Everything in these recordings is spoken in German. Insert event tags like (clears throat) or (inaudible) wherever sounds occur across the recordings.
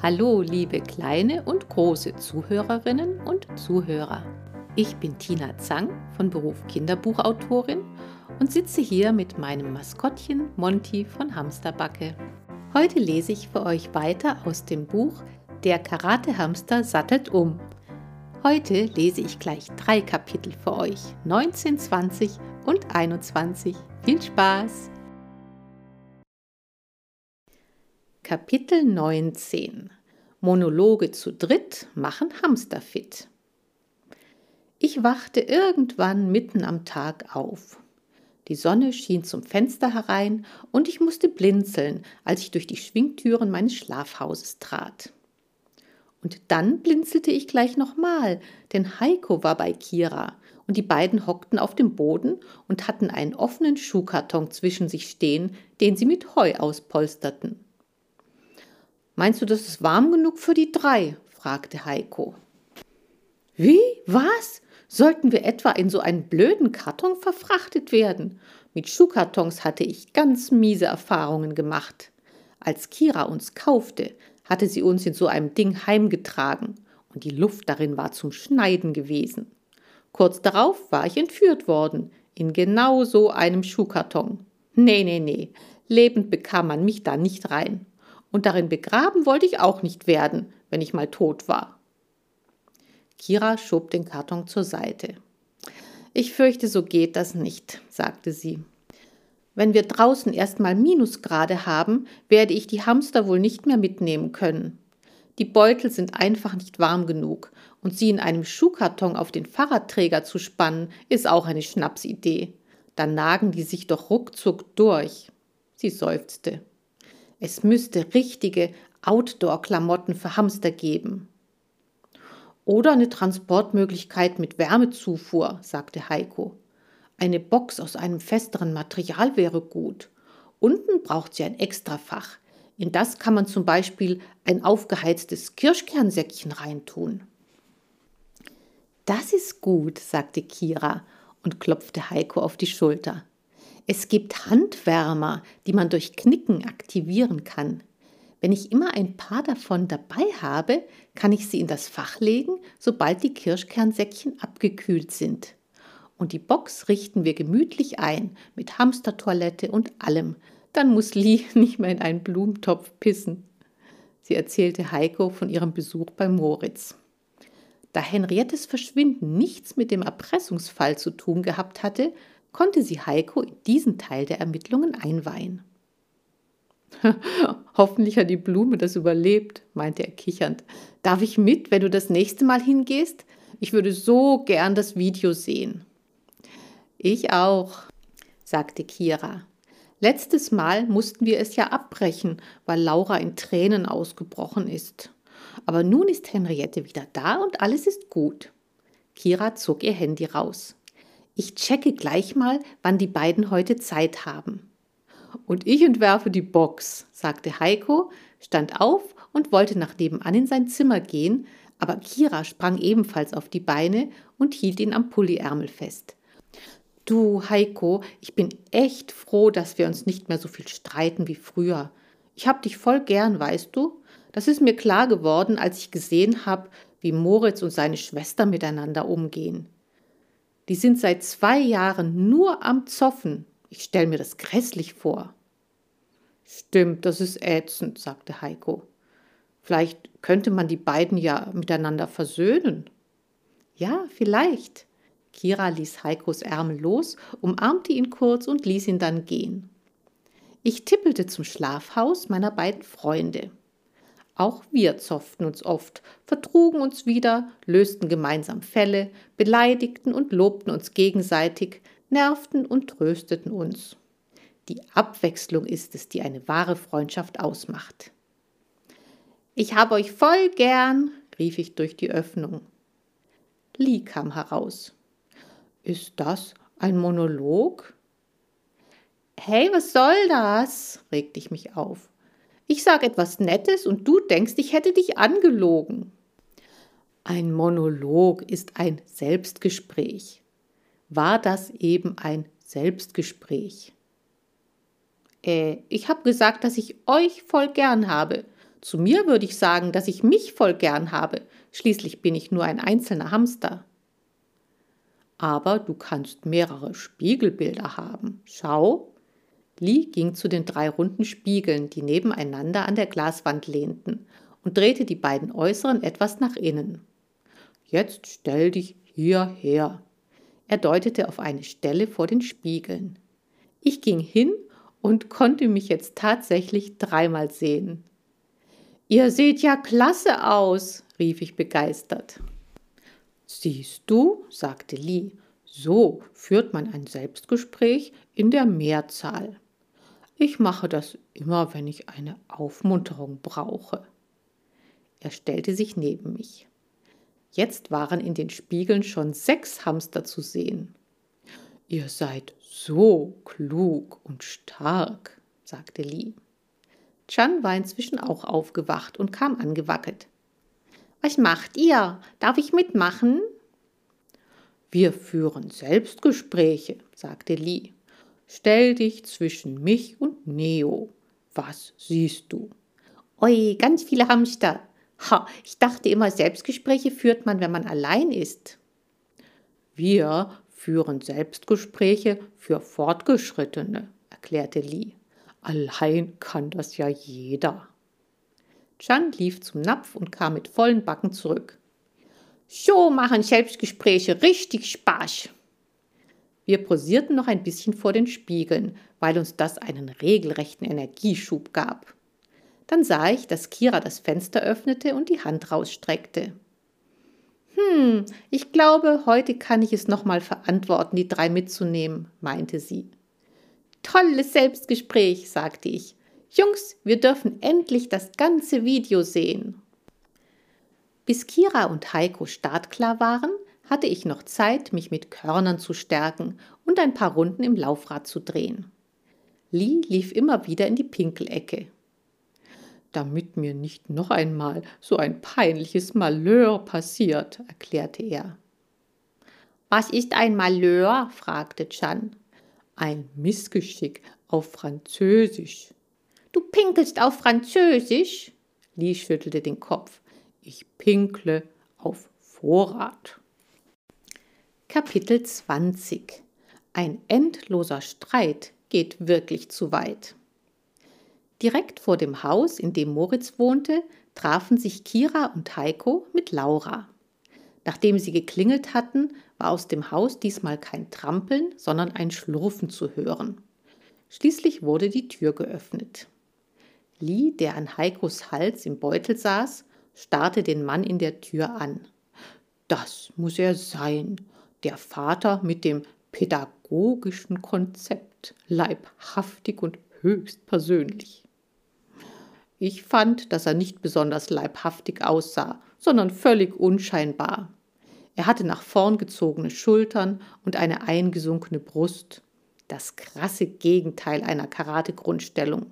Hallo, liebe kleine und große Zuhörerinnen und Zuhörer. Ich bin Tina Zang von Beruf Kinderbuchautorin und sitze hier mit meinem Maskottchen Monty von Hamsterbacke. Heute lese ich für euch weiter aus dem Buch Der Karatehamster sattelt um. Heute lese ich gleich drei Kapitel für euch, 19, 20 und 21. Viel Spaß! Kapitel 19 Monologe zu dritt machen Hamster fit. Ich wachte irgendwann mitten am Tag auf. Die Sonne schien zum Fenster herein und ich musste blinzeln, als ich durch die Schwingtüren meines Schlafhauses trat. Und dann blinzelte ich gleich nochmal, denn Heiko war bei Kira und die beiden hockten auf dem Boden und hatten einen offenen Schuhkarton zwischen sich stehen, den sie mit Heu auspolsterten. Meinst du, das ist warm genug für die drei? fragte Heiko. Wie? Was? Sollten wir etwa in so einen blöden Karton verfrachtet werden? Mit Schuhkartons hatte ich ganz miese Erfahrungen gemacht. Als Kira uns kaufte, hatte sie uns in so einem Ding heimgetragen und die Luft darin war zum Schneiden gewesen. Kurz darauf war ich entführt worden, in genau so einem Schuhkarton. Nee, nee, nee, lebend bekam man mich da nicht rein und darin begraben wollte ich auch nicht werden, wenn ich mal tot war. Kira schob den Karton zur Seite. Ich fürchte, so geht das nicht, sagte sie. Wenn wir draußen erstmal Minusgrade haben, werde ich die Hamster wohl nicht mehr mitnehmen können. Die Beutel sind einfach nicht warm genug, und sie in einem Schuhkarton auf den Fahrradträger zu spannen, ist auch eine Schnapsidee. Dann nagen die sich doch ruckzuck durch. Sie seufzte. Es müsste richtige Outdoor-Klamotten für Hamster geben. Oder eine Transportmöglichkeit mit Wärmezufuhr, sagte Heiko. Eine Box aus einem festeren Material wäre gut. Unten braucht sie ein Extrafach. In das kann man zum Beispiel ein aufgeheiztes Kirschkernsäckchen reintun. Das ist gut, sagte Kira und klopfte Heiko auf die Schulter. Es gibt Handwärmer, die man durch Knicken aktivieren kann. Wenn ich immer ein paar davon dabei habe, kann ich sie in das Fach legen, sobald die Kirschkernsäckchen abgekühlt sind. Und die Box richten wir gemütlich ein, mit Hamstertoilette und allem. Dann muss Lee (laughs) nicht mehr in einen Blumentopf pissen. Sie erzählte Heiko von ihrem Besuch bei Moritz. Da Henriettes Verschwinden nichts mit dem Erpressungsfall zu tun gehabt hatte, konnte sie Heiko in diesen Teil der Ermittlungen einweihen. (laughs) Hoffentlich hat die Blume das überlebt, meinte er kichernd. Darf ich mit, wenn du das nächste Mal hingehst? Ich würde so gern das Video sehen. Ich auch, sagte Kira. Letztes Mal mussten wir es ja abbrechen, weil Laura in Tränen ausgebrochen ist. Aber nun ist Henriette wieder da und alles ist gut. Kira zog ihr Handy raus. Ich checke gleich mal, wann die beiden heute Zeit haben. Und ich entwerfe die Box, sagte Heiko, stand auf und wollte nach nebenan in sein Zimmer gehen, aber Kira sprang ebenfalls auf die Beine und hielt ihn am Pulliärmel fest. Du, Heiko, ich bin echt froh, dass wir uns nicht mehr so viel streiten wie früher. Ich hab dich voll gern, weißt du? Das ist mir klar geworden, als ich gesehen hab, wie Moritz und seine Schwester miteinander umgehen. Die sind seit zwei Jahren nur am Zoffen. Ich stelle mir das grässlich vor. Stimmt, das ist ätzend, sagte Heiko. Vielleicht könnte man die beiden ja miteinander versöhnen. Ja, vielleicht. Kira ließ Heikos Ärmel los, umarmte ihn kurz und ließ ihn dann gehen. Ich tippelte zum Schlafhaus meiner beiden Freunde. Auch wir zofften uns oft, vertrugen uns wieder, lösten gemeinsam Fälle, beleidigten und lobten uns gegenseitig, nervten und trösteten uns. Die Abwechslung ist es, die eine wahre Freundschaft ausmacht. Ich habe euch voll gern, rief ich durch die Öffnung. Lee kam heraus. Ist das ein Monolog? Hey, was soll das? regte ich mich auf. Ich sage etwas Nettes und du denkst, ich hätte dich angelogen. Ein Monolog ist ein Selbstgespräch. War das eben ein Selbstgespräch? Äh, ich habe gesagt, dass ich euch voll gern habe. Zu mir würde ich sagen, dass ich mich voll gern habe. Schließlich bin ich nur ein einzelner Hamster. Aber du kannst mehrere Spiegelbilder haben. Schau. Lee ging zu den drei runden Spiegeln, die nebeneinander an der Glaswand lehnten, und drehte die beiden äußeren etwas nach innen. Jetzt stell dich hierher. Er deutete auf eine Stelle vor den Spiegeln. Ich ging hin und konnte mich jetzt tatsächlich dreimal sehen. Ihr seht ja klasse aus, rief ich begeistert. Siehst du, sagte Lee, so führt man ein Selbstgespräch in der Mehrzahl. Ich mache das immer, wenn ich eine Aufmunterung brauche. Er stellte sich neben mich. Jetzt waren in den Spiegeln schon sechs Hamster zu sehen. Ihr seid so klug und stark, sagte Lee. Chan war inzwischen auch aufgewacht und kam angewackelt. Was macht ihr? Darf ich mitmachen? Wir führen Selbstgespräche, sagte Lee. Stell dich zwischen mich und Neo. Was siehst du? Oi, ganz viele Hamster. Ha, ich dachte immer, Selbstgespräche führt man, wenn man allein ist. Wir führen Selbstgespräche für Fortgeschrittene, erklärte Lee. Allein kann das ja jeder. Chan lief zum Napf und kam mit vollen Backen zurück. So machen Selbstgespräche richtig Spaß. Wir posierten noch ein bisschen vor den Spiegeln, weil uns das einen regelrechten Energieschub gab. Dann sah ich, dass Kira das Fenster öffnete und die Hand rausstreckte. Hm, ich glaube, heute kann ich es nochmal verantworten, die drei mitzunehmen, meinte sie. Tolles Selbstgespräch, sagte ich. Jungs, wir dürfen endlich das ganze Video sehen. Bis Kira und Heiko startklar waren, hatte ich noch Zeit, mich mit Körnern zu stärken und ein paar Runden im Laufrad zu drehen. Lee lief immer wieder in die Pinkelecke damit mir nicht noch einmal so ein peinliches Malheur passiert, erklärte er. Was ist ein Malheur? fragte Chan. Ein Missgeschick auf Französisch. Du pinkelst auf Französisch? Lee schüttelte den Kopf. Ich pinkle auf Vorrat. Kapitel 20 Ein endloser Streit geht wirklich zu weit. Direkt vor dem Haus, in dem Moritz wohnte, trafen sich Kira und Heiko mit Laura. Nachdem sie geklingelt hatten, war aus dem Haus diesmal kein Trampeln, sondern ein Schlurfen zu hören. Schließlich wurde die Tür geöffnet. Lee, der an Heikos Hals im Beutel saß, starrte den Mann in der Tür an. Das muss er sein, der Vater mit dem pädagogischen Konzept, leibhaftig und höchst persönlich. Ich fand, dass er nicht besonders leibhaftig aussah, sondern völlig unscheinbar. Er hatte nach vorn gezogene Schultern und eine eingesunkene Brust. Das krasse Gegenteil einer Karate-Grundstellung.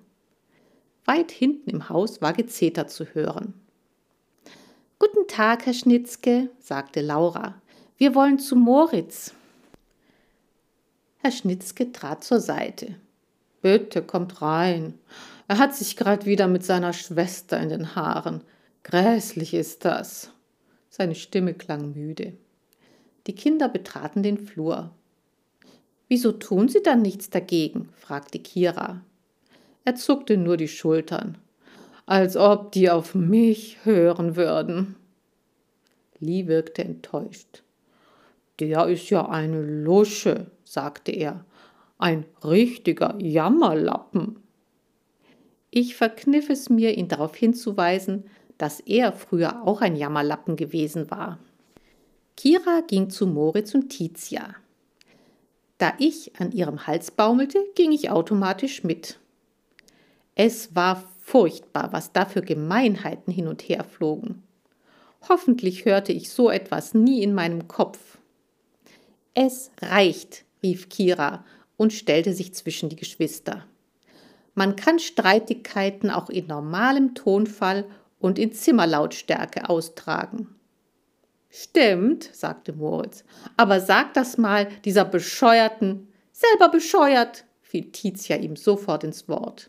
Weit hinten im Haus war Gezeter zu hören. Guten Tag, Herr Schnitzke, sagte Laura. Wir wollen zu Moritz. Herr Schnitzke trat zur Seite. Bitte kommt rein. Er hat sich gerade wieder mit seiner Schwester in den Haaren. Gräßlich ist das. Seine Stimme klang müde. Die Kinder betraten den Flur. Wieso tun Sie dann nichts dagegen? fragte Kira. Er zuckte nur die Schultern. Als ob die auf mich hören würden. Lee wirkte enttäuscht. Der ist ja eine Lusche, sagte er. Ein richtiger Jammerlappen. Ich verkniff es mir, ihn darauf hinzuweisen, dass er früher auch ein Jammerlappen gewesen war. Kira ging zu Moritz und Tizia. Da ich an ihrem Hals baumelte, ging ich automatisch mit. Es war furchtbar, was da für Gemeinheiten hin und her flogen. Hoffentlich hörte ich so etwas nie in meinem Kopf. Es reicht, rief Kira und stellte sich zwischen die Geschwister. Man kann Streitigkeiten auch in normalem Tonfall und in Zimmerlautstärke austragen. Stimmt, sagte Moritz, aber sag das mal dieser bescheuerten, selber bescheuert, fiel Tizia ihm sofort ins Wort.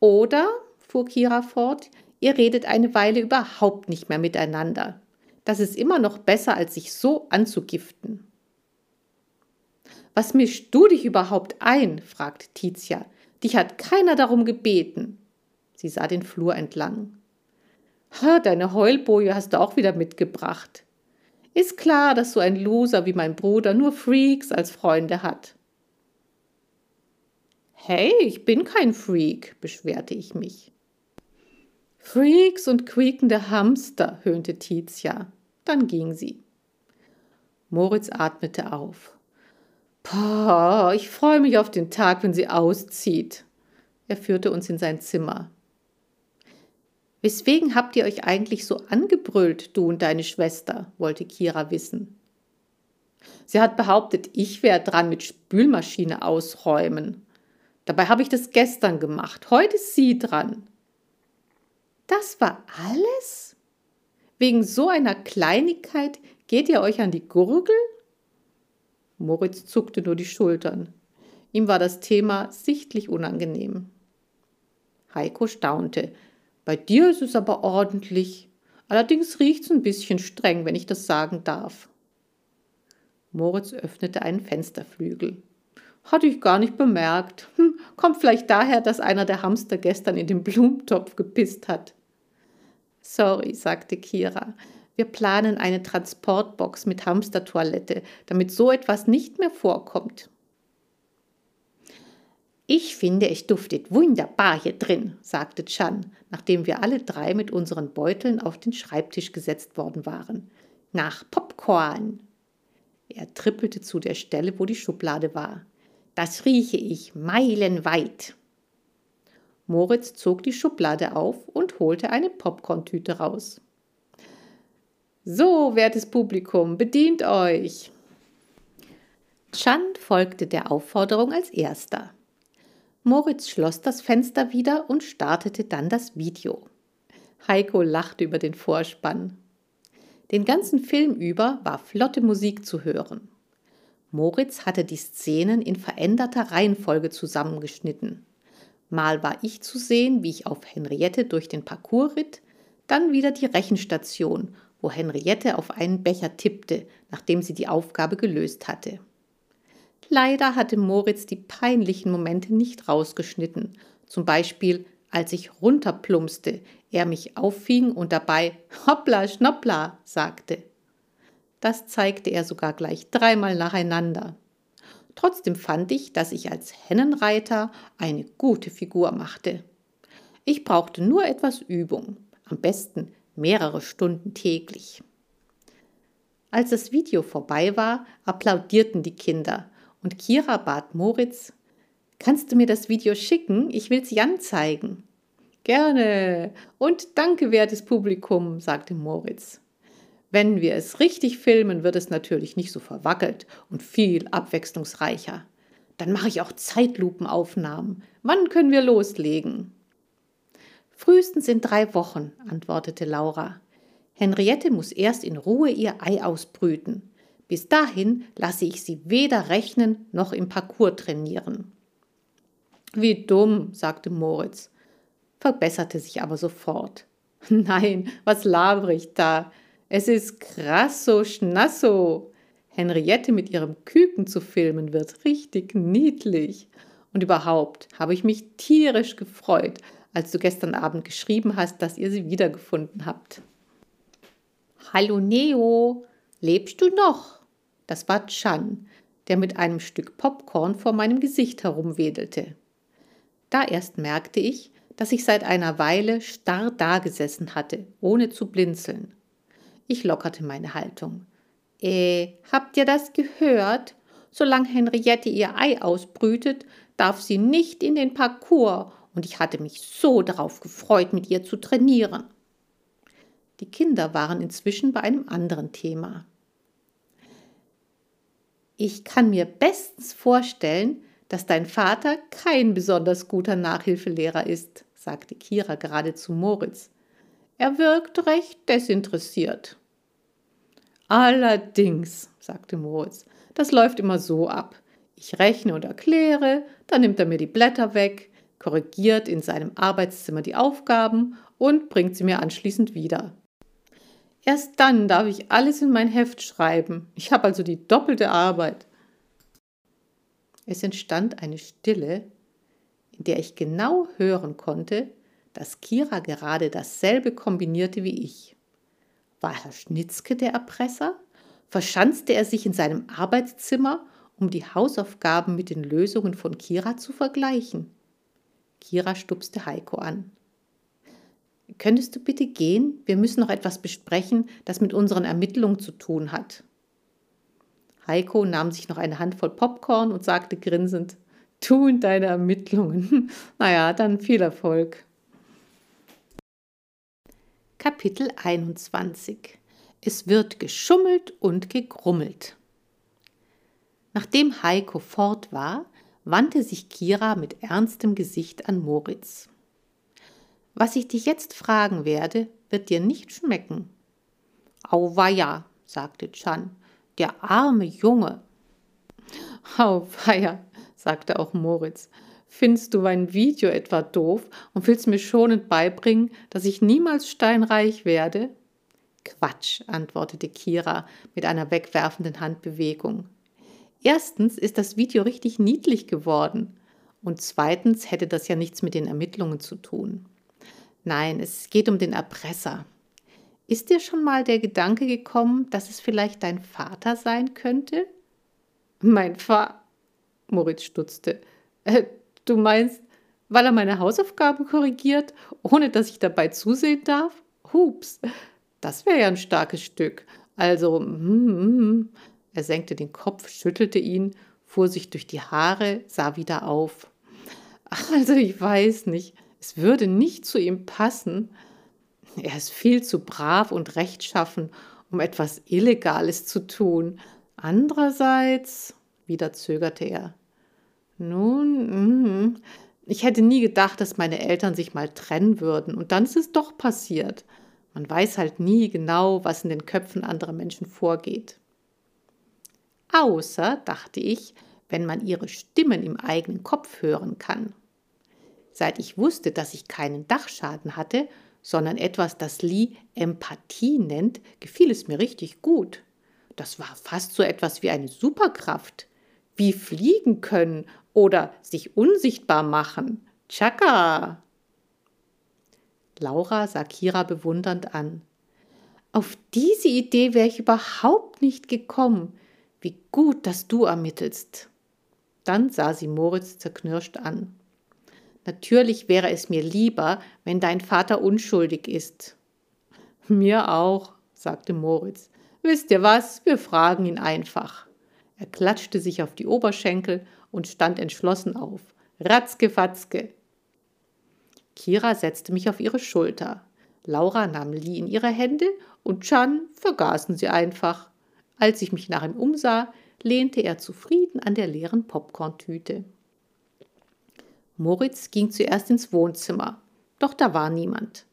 Oder, fuhr Kira fort, ihr redet eine Weile überhaupt nicht mehr miteinander. Das ist immer noch besser, als sich so anzugiften. Was mischst du dich überhaupt ein? fragte Tizia. Dich hat keiner darum gebeten. Sie sah den Flur entlang. Ha, deine Heulboje hast du auch wieder mitgebracht. Ist klar, dass so ein Loser wie mein Bruder nur Freaks als Freunde hat. Hey, ich bin kein Freak, beschwerte ich mich. Freaks und quiekende Hamster, höhnte Tizia. Dann ging sie. Moritz atmete auf. Pah, ich freue mich auf den Tag, wenn sie auszieht. Er führte uns in sein Zimmer. Weswegen habt ihr euch eigentlich so angebrüllt, du und deine Schwester? wollte Kira wissen. Sie hat behauptet, ich wäre dran mit Spülmaschine ausräumen. Dabei habe ich das gestern gemacht. Heute ist sie dran. Das war alles? Wegen so einer Kleinigkeit geht ihr euch an die Gurgel? Moritz zuckte nur die Schultern. Ihm war das Thema sichtlich unangenehm. Heiko staunte. Bei dir ist es aber ordentlich. Allerdings riecht es ein bisschen streng, wenn ich das sagen darf. Moritz öffnete einen Fensterflügel. Hatte ich gar nicht bemerkt. Hm, kommt vielleicht daher, dass einer der Hamster gestern in den Blumentopf gepisst hat. Sorry, sagte Kira. Wir planen eine Transportbox mit Hamstertoilette, damit so etwas nicht mehr vorkommt. Ich finde, es duftet wunderbar hier drin, sagte Chan, nachdem wir alle drei mit unseren Beuteln auf den Schreibtisch gesetzt worden waren. Nach Popcorn. Er trippelte zu der Stelle, wo die Schublade war. Das rieche ich meilenweit. Moritz zog die Schublade auf und holte eine Popcorntüte raus. So, wertes Publikum, bedient euch. Chand folgte der Aufforderung als erster. Moritz schloss das Fenster wieder und startete dann das Video. Heiko lachte über den Vorspann. Den ganzen Film über war flotte Musik zu hören. Moritz hatte die Szenen in veränderter Reihenfolge zusammengeschnitten. Mal war ich zu sehen, wie ich auf Henriette durch den Parcours ritt, dann wieder die Rechenstation, wo Henriette auf einen Becher tippte, nachdem sie die Aufgabe gelöst hatte. Leider hatte Moritz die peinlichen Momente nicht rausgeschnitten, zum Beispiel als ich runterplumpste, er mich auffing und dabei Hoppla, Schnoppla sagte. Das zeigte er sogar gleich dreimal nacheinander. Trotzdem fand ich, dass ich als Hennenreiter eine gute Figur machte. Ich brauchte nur etwas Übung, am besten mehrere Stunden täglich. Als das Video vorbei war, applaudierten die Kinder und Kira bat Moritz, Kannst du mir das Video schicken? Ich will's Jan zeigen. Gerne. Und danke, wertes Publikum, sagte Moritz. Wenn wir es richtig filmen, wird es natürlich nicht so verwackelt und viel abwechslungsreicher. Dann mache ich auch Zeitlupenaufnahmen. Wann können wir loslegen? Frühestens in drei Wochen, antwortete Laura. Henriette muss erst in Ruhe ihr Ei ausbrüten. Bis dahin lasse ich sie weder rechnen noch im Parcours trainieren. Wie dumm, sagte Moritz, verbesserte sich aber sofort. (laughs) Nein, was laber ich da? Es ist krasso schnasso. Henriette mit ihrem Küken zu filmen wird richtig niedlich. Und überhaupt habe ich mich tierisch gefreut, als du gestern Abend geschrieben hast, dass ihr sie wiedergefunden habt. Hallo Neo, lebst du noch? Das war Chan, der mit einem Stück Popcorn vor meinem Gesicht herumwedelte. Da erst merkte ich, dass ich seit einer Weile starr dagesessen hatte, ohne zu blinzeln. Ich lockerte meine Haltung. Äh, habt ihr das gehört? Solange Henriette ihr Ei ausbrütet, darf sie nicht in den Parcours, und ich hatte mich so darauf gefreut, mit ihr zu trainieren. Die Kinder waren inzwischen bei einem anderen Thema. Ich kann mir bestens vorstellen, dass dein Vater kein besonders guter Nachhilfelehrer ist, sagte Kira gerade zu Moritz. Er wirkt recht desinteressiert. Allerdings, sagte Moritz, das läuft immer so ab. Ich rechne und erkläre, dann nimmt er mir die Blätter weg, korrigiert in seinem Arbeitszimmer die Aufgaben und bringt sie mir anschließend wieder. Erst dann darf ich alles in mein Heft schreiben. Ich habe also die doppelte Arbeit. Es entstand eine Stille, in der ich genau hören konnte, dass Kira gerade dasselbe kombinierte wie ich. War Herr Schnitzke der Erpresser? Verschanzte er sich in seinem Arbeitszimmer, um die Hausaufgaben mit den Lösungen von Kira zu vergleichen? Kira stupste Heiko an. Könntest du bitte gehen? Wir müssen noch etwas besprechen, das mit unseren Ermittlungen zu tun hat. Heiko nahm sich noch eine Handvoll Popcorn und sagte grinsend, Tu in deine Ermittlungen. (laughs) naja, dann viel Erfolg. Kapitel 21 Es wird geschummelt und gegrummelt. Nachdem Heiko fort war, wandte sich Kira mit ernstem Gesicht an Moritz. Was ich dich jetzt fragen werde, wird dir nicht schmecken. Auweia, sagte Chan, der arme Junge. Auweia, sagte auch Moritz, Findest du mein Video etwa doof und willst mir schonend beibringen, dass ich niemals steinreich werde? Quatsch, antwortete Kira mit einer wegwerfenden Handbewegung. Erstens ist das Video richtig niedlich geworden und zweitens hätte das ja nichts mit den Ermittlungen zu tun. Nein, es geht um den Erpresser. Ist dir schon mal der Gedanke gekommen, dass es vielleicht dein Vater sein könnte? Mein Vater. Moritz stutzte. Äh, Du meinst, weil er meine Hausaufgaben korrigiert, ohne dass ich dabei zusehen darf? Hups, das wäre ja ein starkes Stück. Also, mm, mm. er senkte den Kopf, schüttelte ihn, fuhr sich durch die Haare, sah wieder auf. Also, ich weiß nicht, es würde nicht zu ihm passen. Er ist viel zu brav und rechtschaffen, um etwas Illegales zu tun. Andererseits, wieder zögerte er, nun, mh. ich hätte nie gedacht, dass meine Eltern sich mal trennen würden. Und dann ist es doch passiert. Man weiß halt nie genau, was in den Köpfen anderer Menschen vorgeht. Außer, dachte ich, wenn man ihre Stimmen im eigenen Kopf hören kann. Seit ich wusste, dass ich keinen Dachschaden hatte, sondern etwas, das Lee Empathie nennt, gefiel es mir richtig gut. Das war fast so etwas wie eine Superkraft. Wie fliegen können oder sich unsichtbar machen. Chaka! Laura sah Kira bewundernd an. Auf diese Idee wäre ich überhaupt nicht gekommen. Wie gut, dass du ermittelst. Dann sah sie Moritz zerknirscht an. Natürlich wäre es mir lieber, wenn dein Vater unschuldig ist. Mir auch, sagte Moritz. Wisst ihr was, wir fragen ihn einfach. Er klatschte sich auf die Oberschenkel und stand entschlossen auf. Ratzke-fatzke. Kira setzte mich auf ihre Schulter. Laura nahm Lee in ihre Hände und Chan vergaßen sie einfach. Als ich mich nach ihm umsah, lehnte er zufrieden an der leeren Popcorntüte. Moritz ging zuerst ins Wohnzimmer, doch da war niemand.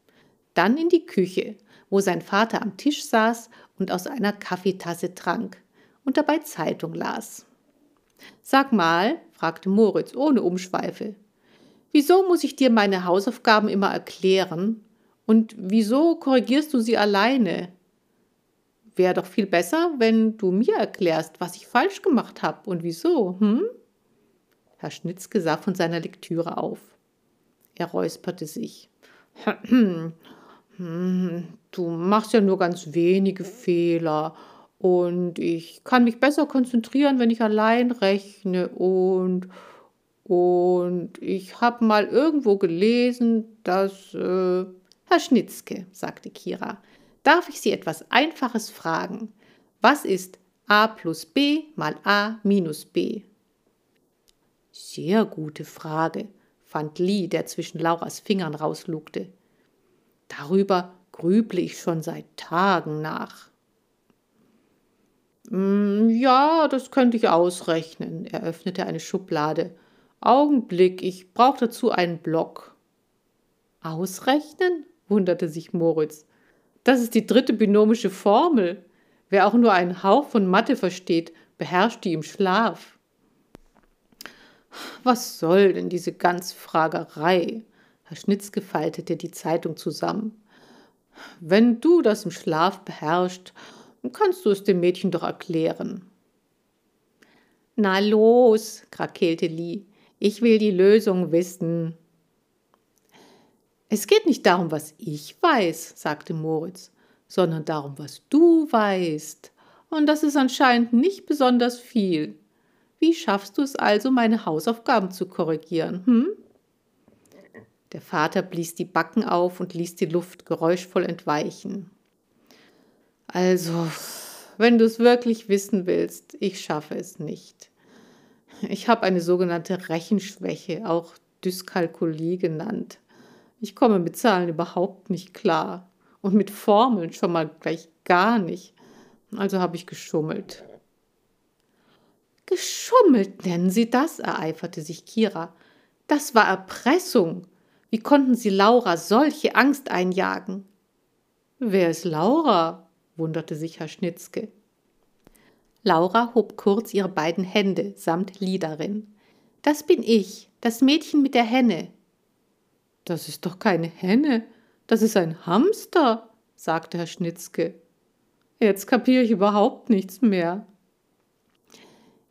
Dann in die Küche, wo sein Vater am Tisch saß und aus einer Kaffeetasse trank und dabei Zeitung las. Sag mal, fragte Moritz ohne Umschweife, wieso muss ich dir meine Hausaufgaben immer erklären? Und wieso korrigierst du sie alleine? Wäre doch viel besser, wenn du mir erklärst, was ich falsch gemacht habe und wieso, hm? Herr Schnitzke sah von seiner Lektüre auf. Er räusperte sich. (clears throat) Du machst ja nur ganz wenige Fehler und ich kann mich besser konzentrieren, wenn ich allein rechne. Und, und ich habe mal irgendwo gelesen, dass... Äh, Herr Schnitzke, sagte Kira, darf ich Sie etwas Einfaches fragen? Was ist a plus b mal a minus b? Sehr gute Frage, fand Lee, der zwischen Lauras Fingern rauslugte. Darüber grüble ich schon seit Tagen nach. Hm, ja, das könnte ich ausrechnen. Er öffnete eine Schublade. Augenblick, ich brauche dazu einen Block. Ausrechnen? wunderte sich Moritz. Das ist die dritte binomische Formel. Wer auch nur einen Hauch von Mathe versteht, beherrscht die im Schlaf. Was soll denn diese Ganzfragerei? Herr Schnitzke faltete die Zeitung zusammen. Wenn du das im Schlaf beherrschst, kannst du es dem Mädchen doch erklären. Na los, krakeelte Lee. Ich will die Lösung wissen. Es geht nicht darum, was ich weiß, sagte Moritz, sondern darum, was du weißt. Und das ist anscheinend nicht besonders viel. Wie schaffst du es also, meine Hausaufgaben zu korrigieren, hm? Der Vater blies die Backen auf und ließ die Luft geräuschvoll entweichen. Also, wenn du es wirklich wissen willst, ich schaffe es nicht. Ich habe eine sogenannte Rechenschwäche, auch Dyskalkulie genannt. Ich komme mit Zahlen überhaupt nicht klar und mit Formeln schon mal gleich gar nicht. Also habe ich geschummelt. Geschummelt nennen Sie das? ereiferte sich Kira. Das war Erpressung. Wie konnten Sie Laura solche Angst einjagen? Wer ist Laura? Wunderte sich Herr Schnitzke. Laura hob kurz ihre beiden Hände samt Liederin. Das bin ich, das Mädchen mit der Henne. Das ist doch keine Henne, das ist ein Hamster, sagte Herr Schnitzke. Jetzt kapiere ich überhaupt nichts mehr.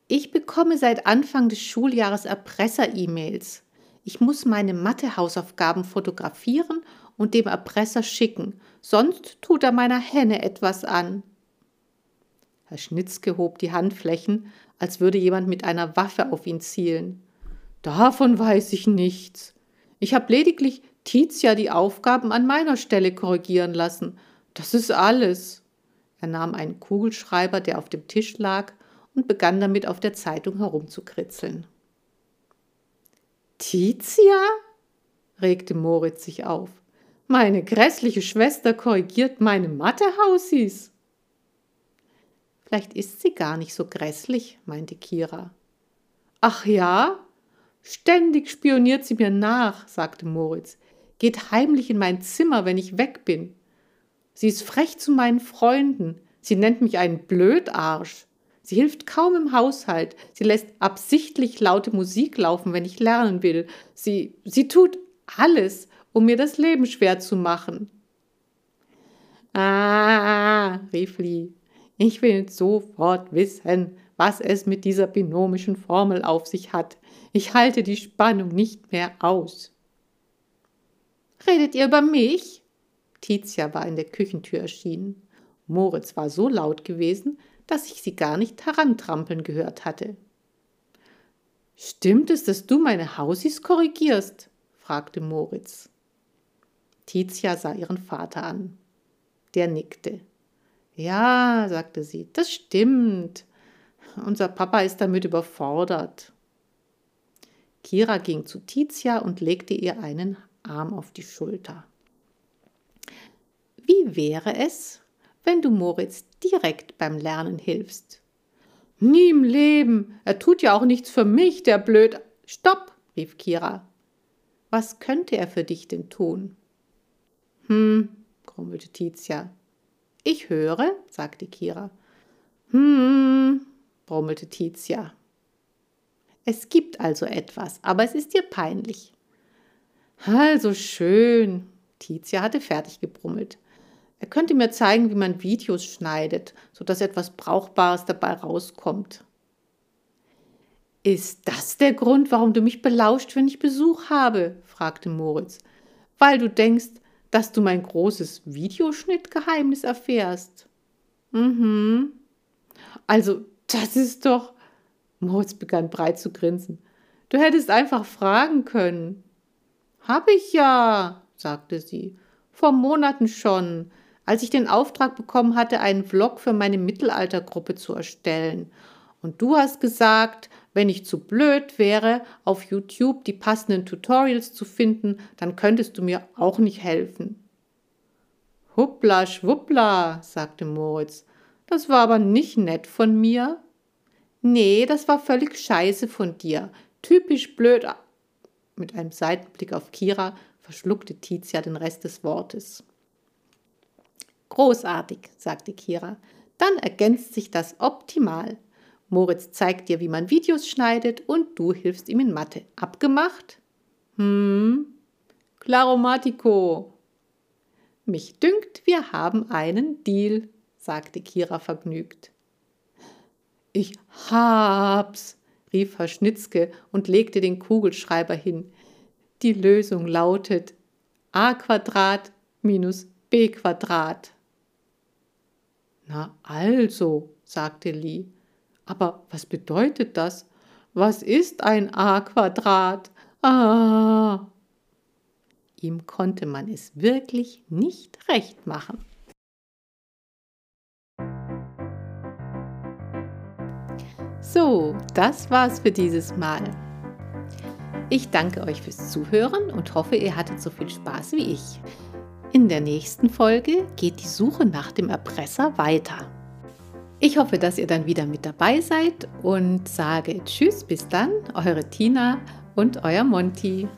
Ich bekomme seit Anfang des Schuljahres Erpresser-E-Mails. Ich muss meine Mathe-Hausaufgaben fotografieren und dem Erpresser schicken, sonst tut er meiner Henne etwas an. Herr Schnitzke hob die Handflächen, als würde jemand mit einer Waffe auf ihn zielen. Davon weiß ich nichts. Ich habe lediglich Tizia die Aufgaben an meiner Stelle korrigieren lassen. Das ist alles. Er nahm einen Kugelschreiber, der auf dem Tisch lag, und begann damit auf der Zeitung herumzukritzeln. Tizia? regte Moritz sich auf. Meine grässliche Schwester korrigiert meine Mathehausis. Vielleicht ist sie gar nicht so grässlich, meinte Kira. Ach ja? Ständig spioniert sie mir nach, sagte Moritz, geht heimlich in mein Zimmer, wenn ich weg bin. Sie ist frech zu meinen Freunden, sie nennt mich einen Blödarsch. Sie hilft kaum im Haushalt, sie lässt absichtlich laute Musik laufen, wenn ich lernen will. Sie, sie tut alles, um mir das Leben schwer zu machen. Ah, rief Lee. Ich will sofort wissen, was es mit dieser binomischen Formel auf sich hat. Ich halte die Spannung nicht mehr aus. Redet ihr über mich? Tizia war in der Küchentür erschienen. Moritz war so laut gewesen, dass ich sie gar nicht herantrampeln gehört hatte. Stimmt es, dass du meine Hausis korrigierst? fragte Moritz. Tizia sah ihren Vater an. Der nickte. Ja, sagte sie, das stimmt. Unser Papa ist damit überfordert. Kira ging zu Tizia und legte ihr einen Arm auf die Schulter. Wie wäre es, wenn du Moritz direkt beim Lernen hilfst? Nie im Leben. Er tut ja auch nichts für mich, der blöd. Stopp, rief Kira. Was könnte er für dich denn tun? Hm, grummelte Tizia. Ich höre, sagte Kira. Hm, brummelte Tizia. Es gibt also etwas, aber es ist dir peinlich. Also schön. Tizia hatte fertig gebrummelt. Er könnte mir zeigen, wie man Videos schneidet, sodass etwas Brauchbares dabei rauskommt. Ist das der Grund, warum du mich belauscht, wenn ich Besuch habe? fragte Moritz. Weil du denkst, dass du mein großes Videoschnittgeheimnis erfährst. Mhm. Also, das ist doch. Moritz begann breit zu grinsen. Du hättest einfach fragen können. Hab ich ja, sagte sie. Vor Monaten schon, als ich den Auftrag bekommen hatte, einen Vlog für meine Mittelaltergruppe zu erstellen. Und du hast gesagt, wenn ich zu blöd wäre, auf YouTube die passenden Tutorials zu finden, dann könntest du mir auch nicht helfen. Huppla, schwuppla, sagte Moritz. Das war aber nicht nett von mir. Nee, das war völlig scheiße von dir. Typisch blöd. Mit einem Seitenblick auf Kira verschluckte Tizia den Rest des Wortes. Großartig, sagte Kira. Dann ergänzt sich das optimal. Moritz zeigt dir, wie man Videos schneidet und du hilfst ihm in Mathe. Abgemacht? Hm, Klaromatico. Mich dünkt, wir haben einen Deal, sagte Kira vergnügt. Ich hab's, rief Herr Schnitzke und legte den Kugelschreiber hin. Die Lösung lautet a Quadrat minus b Quadrat. Na also, sagte Lee. Aber was bedeutet das? Was ist ein a Quadrat? Ah. Ihm konnte man es wirklich nicht recht machen. So, das war's für dieses Mal. Ich danke euch fürs Zuhören und hoffe, ihr hattet so viel Spaß wie ich. In der nächsten Folge geht die Suche nach dem Erpresser weiter. Ich hoffe, dass ihr dann wieder mit dabei seid und sage Tschüss, bis dann, eure Tina und euer Monty.